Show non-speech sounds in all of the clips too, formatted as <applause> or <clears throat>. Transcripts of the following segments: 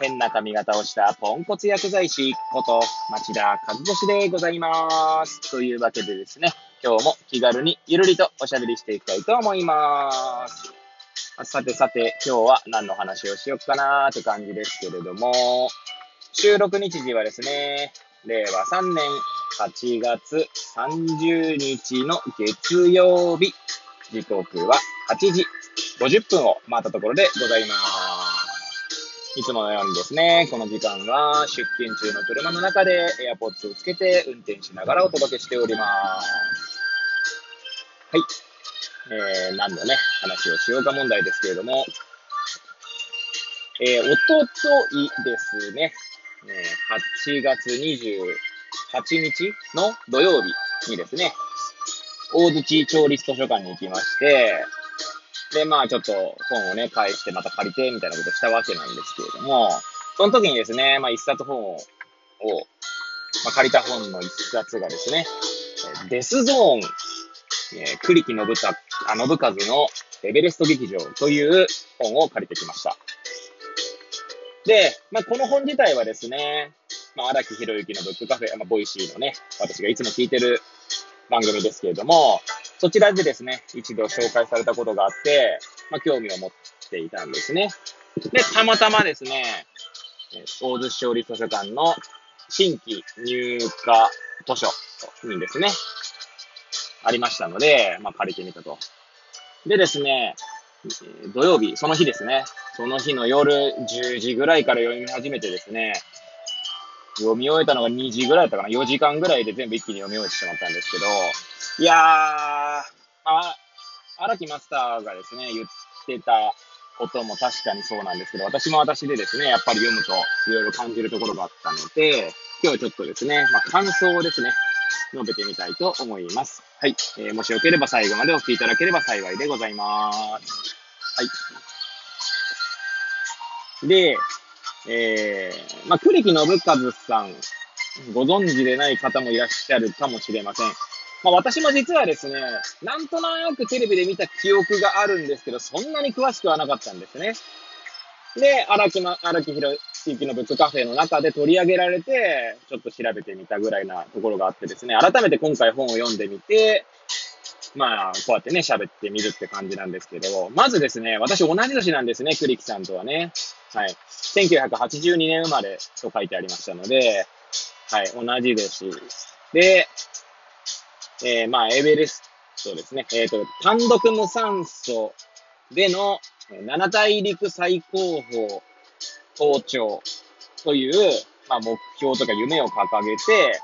変な髪型をしたポンコツ薬剤師こと町田和俊でございます。というわけでですね、今日も気軽にゆるりとおしゃべりしていきたいと思います。さてさて、今日は何の話をしようかなーって感じですけれども、収録日時はですね、令和3年8月30日の月曜日、時刻は8時50分を回ったところでございます。いつものようにですね、この時間は出勤中の車の中で AirPods をつけて運転しながらお届けしております。はい。えー、何のね、話をしようか問題ですけれども、えー、おとといですね、え8月28日の土曜日にですね、大槌町立図書館に行きまして、で、まあちょっと本をね、返してまた借りてみたいなことしたわけなんですけれども、その時にですね、まあ一冊本を、をまあ、借りた本の一冊がですね、デスゾーン、えー、栗城信たあ史多のエベレスト劇場という本を借りてきました。で、まあこの本自体はですね、まあ荒木博之のブックカフェ、まあ Voicy のね、私がいつも聞いてる番組ですけれども、そちらでですね、一度紹介されたことがあって、まあ、興味を持っていたんですね。で、たまたまですね、大洲市勝利図書館の新規入荷図書にですね、ありましたので、まあ、借りてみたと。でですね、土曜日、その日ですね、その日の夜10時ぐらいから読み始めてですね、読み終えたのが2時ぐらいだったかな、4時間ぐらいで全部一気に読み終えてしまったんですけど、いやー、あ、荒木マスターがですね、言ってたことも確かにそうなんですけど、私も私でですね、やっぱり読むといろいろ感じるところがあったので、今日はちょっとですね、まあ、感想をですね、述べてみたいと思います。はい。えーもしよければ最後までお聞きいただければ幸いでございます。はい。で、えー、まあ、栗木信和さん、ご存知でない方もいらっしゃるかもしれません。まあ、私も実はですね、なんとなくテレビで見た記憶があるんですけど、そんなに詳しくはなかったんですね。で、荒木ま、荒木博之のブックカフェの中で取り上げられて、ちょっと調べてみたぐらいなところがあってですね、改めて今回本を読んでみて、まあ、こうやってね、喋ってみるって感じなんですけど、まずですね、私同じ年なんですね、栗木さんとはね。はい。1982年生まれと書いてありましたので、はい、同じ年。で、えー、まあ、エベレストですね。えっ、と、単独無酸素でのえ七大陸最高峰登頂という、まあ、目標とか夢を掲げて、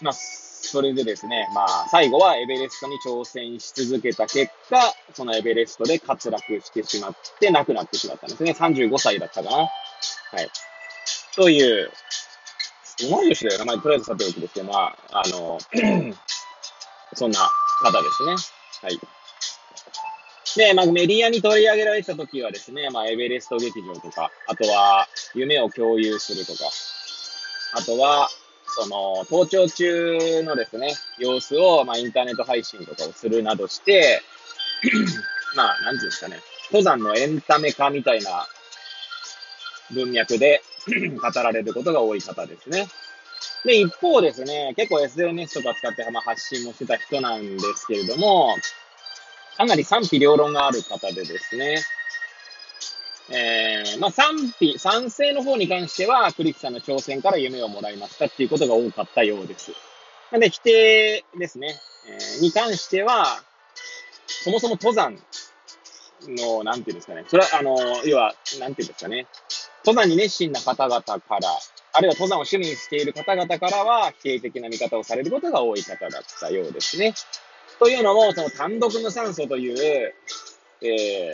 まあ、それでですね、まあ、最後はエベレストに挑戦し続けた結果、そのエベレストで滑落してしまって亡くなってしまったんですね。35歳だったかな。はい。という、同い年だよな。まあ、とりあえずさておきですけど、まあ、あの、そんな方ですね。はい。で、まあ、メディアに取り上げられた時はですね、まあ、エベレスト劇場とか、あとは、夢を共有するとか、あとは、その、登頂中のですね、様子を、まあ、インターネット配信とかをするなどして、<clears throat> まあ、なんていうんですかね、登山のエンタメ化みたいな文脈で <clears throat> 語られることが多い方ですね。で、一方ですね、結構 SNS とか使って、まあ、発信もしてた人なんですけれども、かなり賛否両論がある方でですね、えー、まあ賛否、賛成の方に関しては、栗木さんの挑戦から夢をもらいましたっていうことが多かったようです。なんで、否定ですね、えーに関しては、そもそも登山の、なんていうんですかね、それは、あの、要は、なんていうんですかね、登山に熱心な方々から、あるいは登山を趣味にしている方々からは、否定的な見方をされることが多い方だったようですね。というのも、その単独無酸素という、え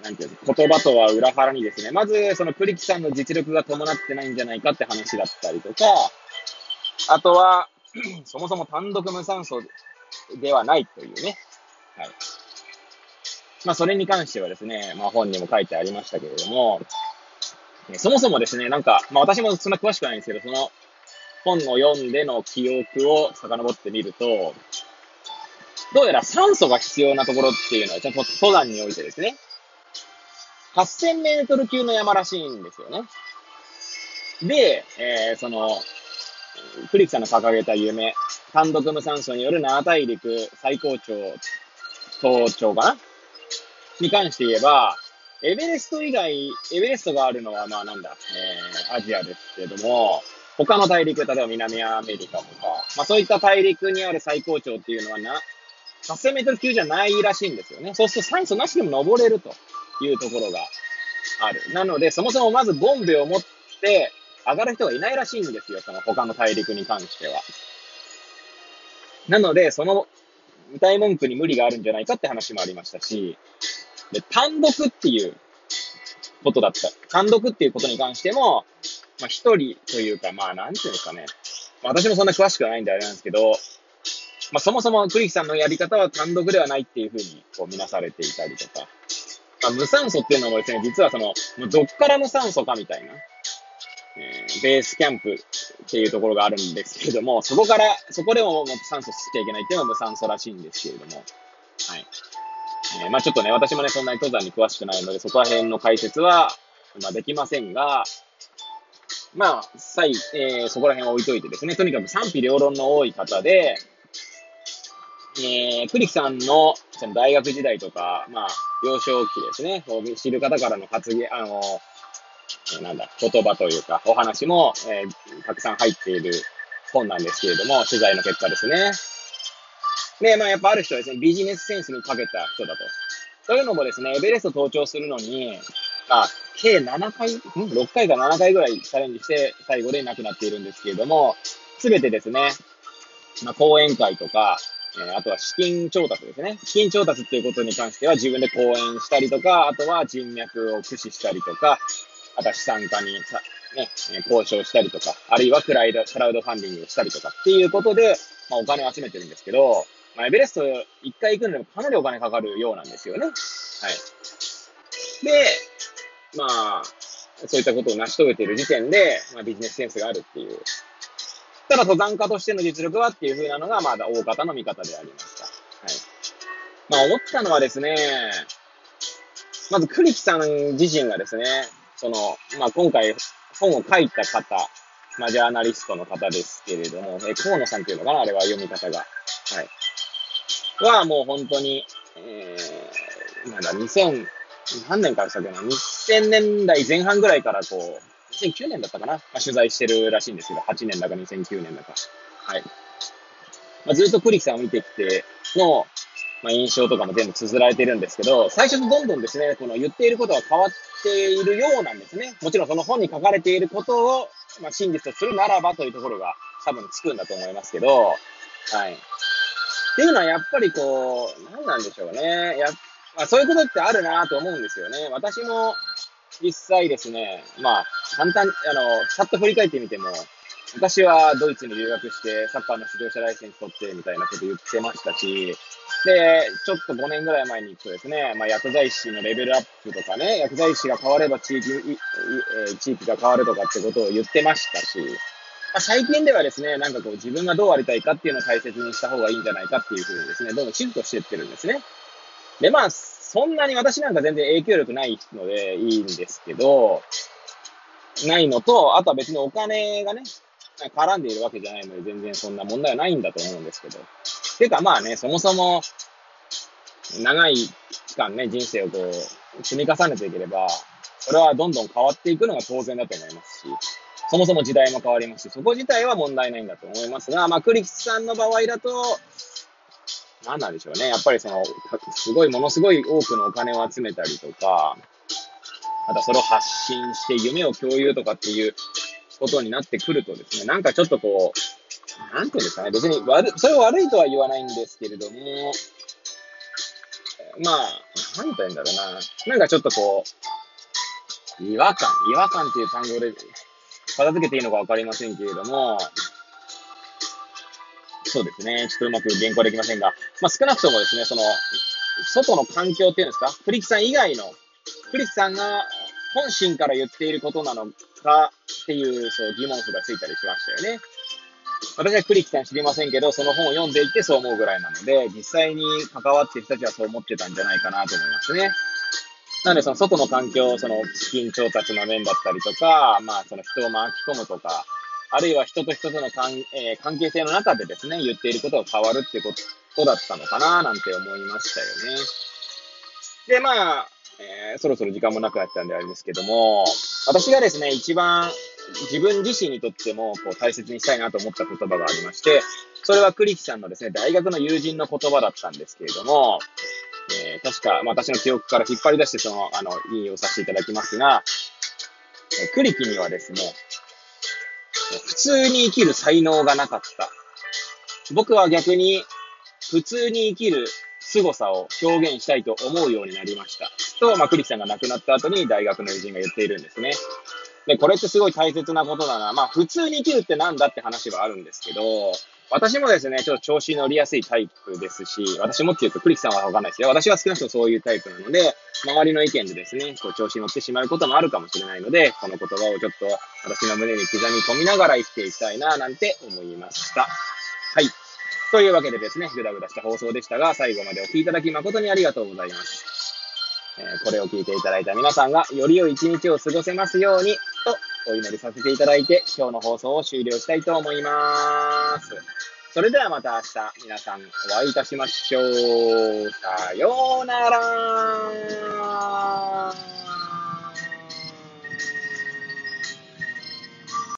ー、なんていうの言葉とは裏腹にですね、まず、その栗木さんの実力が伴ってないんじゃないかって話だったりとか、あとは、<clears throat> そもそも単独無酸素ではないというね。はい。まあ、それに関してはですね、まあ、本にも書いてありましたけれども、そもそもですね、なんか、まあ、私もそんな詳しくないんですけど、その本を読んでの記憶を遡ってみると、どうやら酸素が必要なところっていうのは、ちょっと登山においてですね、8000メートル級の山らしいんですよね。で、えー、その、クリックさんの掲げた夢、単独無酸素による7大陸最高潮、登頂かな？に関して言えば、エベレスト以外、エベレストがあるのは、まあなんだ、えー、アジアですけども、他の大陸、例えば南アメリカとか、まあそういった大陸にある最高潮っていうのはな、8000メートル級じゃないらしいんですよね。そうすると酸素なしでも登れるというところがある。なので、そもそもまずボンベを持って上がる人がいないらしいんですよ。その他の大陸に関しては。なので、その歌い文句に無理があるんじゃないかって話もありましたし、で、単独っていうことだった。単独っていうことに関しても、まあ一人というか、まあなんていうんですかね。まあ私もそんな詳しくはないんであれなんですけど、まあそもそも栗木さんのやり方は単独ではないっていうふうにこう見なされていたりとか、まあ無酸素っていうのもですね、実はその、どっから無酸素かみたいな、えー、ベースキャンプっていうところがあるんですけれども、そこから、そこでももっと酸素しちゃいけないっていうのは無酸素らしいんですけれども、はい。えー、まあちょっとね、私もね、そんなに登山に詳しくないので、そこら辺の解説は、まあできませんが、まあ、さい、えー、そこら辺は置いといてですね、とにかく賛否両論の多い方で、えー、栗木さんのその大学時代とか、まあ、幼少期ですね、知る方からの発言、あの、なんだ、言葉というか、お話も、えー、たくさん入っている本なんですけれども、取材の結果ですね。で、まあやっぱある人はですね、ビジネスセンスに長けた人だと。というのもですね、エベレスト登頂するのに、まあ、計7回、ん ?6 回か7回ぐらいチャレンジして、最後で亡くなっているんですけれども、すべてですね、まあ、講演会とか、え、あとは資金調達ですね。資金調達っていうことに関しては自分で講演したりとか、あとは人脈を駆使したりとか、あとは資産家にさ、ね、交渉したりとか、あるいはクラウド、クラウドファンディングをしたりとかっていうことで、まあ、お金を集めてるんですけど、まあ、エベレスト一回行くのにもかなりお金かかるようなんですよね。はい。で、まあ、そういったことを成し遂げている時点で、まあ、ビジネスセンスがあるっていう。ただ、登山家としての実力はっていう風なのが、まだ大方の見方でありました。はい。まあ、思ったのはですね、まず、栗木さん自身がですね、その、まあ、今回、本を書いた方、まあ、ジャーナリストの方ですけれども、え、河野さんっていうのかなあれは読み方が。はい。は、もう本当に、えー、なんだ、2000、何年からしたっけな、2000年代前半ぐらいからこう、2009年だったかな、まあ、取材してるらしいんですけど、8年だか2009年だか。はい。まあ、ずっと栗木さんを見てきての、まあ、印象とかも全部綴られてるんですけど、最初とどんどんですね、この言っていることは変わっているようなんですね。もちろんその本に書かれていることを、まあ、真実とするならばというところが多分つくんだと思いますけど、はい。っていうのはやっぱりこう、何なんでしょうね。やまあ、そういうことってあるなと思うんですよね。私も実際ですね、まあ、簡単、あの、さっと振り返ってみても、私はドイツに留学してサッカーの指導者ライセンス取ってみたいなこと言ってましたし、で、ちょっと5年ぐらい前に行くとですね、まあ、薬剤師のレベルアップとかね、薬剤師が変われば地域、え地域が変わるとかってことを言ってましたし、まあ、最近ではですね、なんかこう自分がどうありたいかっていうのを大切にした方がいいんじゃないかっていうふうにですね、どんどんシフトしていってるんですね。で、まあ、そんなに私なんか全然影響力ないのでいいんですけど、ないのと、あとは別にお金がね、絡んでいるわけじゃないので全然そんな問題はないんだと思うんですけど。てかまあね、そもそも、長い期間ね、人生をこう、積み重ねていければ、それはどんどん変わっていくのが当然だと思いますし、そもそも時代も変わりますし、そこ自体は問題ないんだと思いますが、まあ、クリスさんの場合だと、何なんでしょうね。やっぱりその、すごい、ものすごい多くのお金を集めたりとか、またそれを発信して夢を共有とかっていうことになってくるとですね、なんかちょっとこう、なんていうんですかね、別に悪、それを悪いとは言わないんですけれども、まあ、なんて言うんだろうな。なんかちょっとこう、違和感、違和感っていう単語で片付けていいのかわかりませんけれども、そうですね。ちょっとうまく原稿できませんが、まあ、少なくともですね、その、外の環境っていうんですか、クリキさん以外の、クリキさんが本心から言っていることなのかっていう、そう、疑問符がついたりしましたよね。私はクリキさん知りませんけど、その本を読んでいてそう思うぐらいなので、実際に関わっている人たちはそう思ってたんじゃないかなと思いますね。なので、その外の環境、その資金調達の面だったりとか、まあ、その人を巻き込むとか、あるいは人と人との関,、えー、関係性の中でですね、言っていることが変わるってことだったのかな、なんて思いましたよね。で、まあ、えー、そろそろ時間もなくなったんであれですけども、私がですね、一番自分自身にとってもこう大切にしたいなと思った言葉がありまして、それはクリキさんのですね、大学の友人の言葉だったんですけれども、えー、確か、まあ、私の記憶から引っ張り出して、その、あの、引用させていただきますが、えー、クリキにはですね、普通に生きる才能がなかった。僕は逆に、普通に生きる凄さを表現したいと思うようになりました。と、まあ、クリキさんが亡くなった後に大学の友人が言っているんですね。で、これってすごい大切なことだな。まあ、普通に生きるってなんだって話はあるんですけど、私もですね、ちょっと調子乗りやすいタイプですし、私もって言うとクリキさんはわかんないですよ。私は少なくともそういうタイプなので、周りの意見でですね、こう調子乗ってしまうこともあるかもしれないので、この言葉をちょっと私の胸に刻み込みながら生きていきたいな、なんて思いました。はい。というわけでですね、ぐだぐだした放送でしたが、最後までお聴きいただき誠にありがとうございます。えー、これを聞いていただいた皆さんが、より良い一日を過ごせますように、お祈りさせていただいて、今日の放送を終了したいと思います。それではまた明日、皆さんお会いいたしましょう。さようなら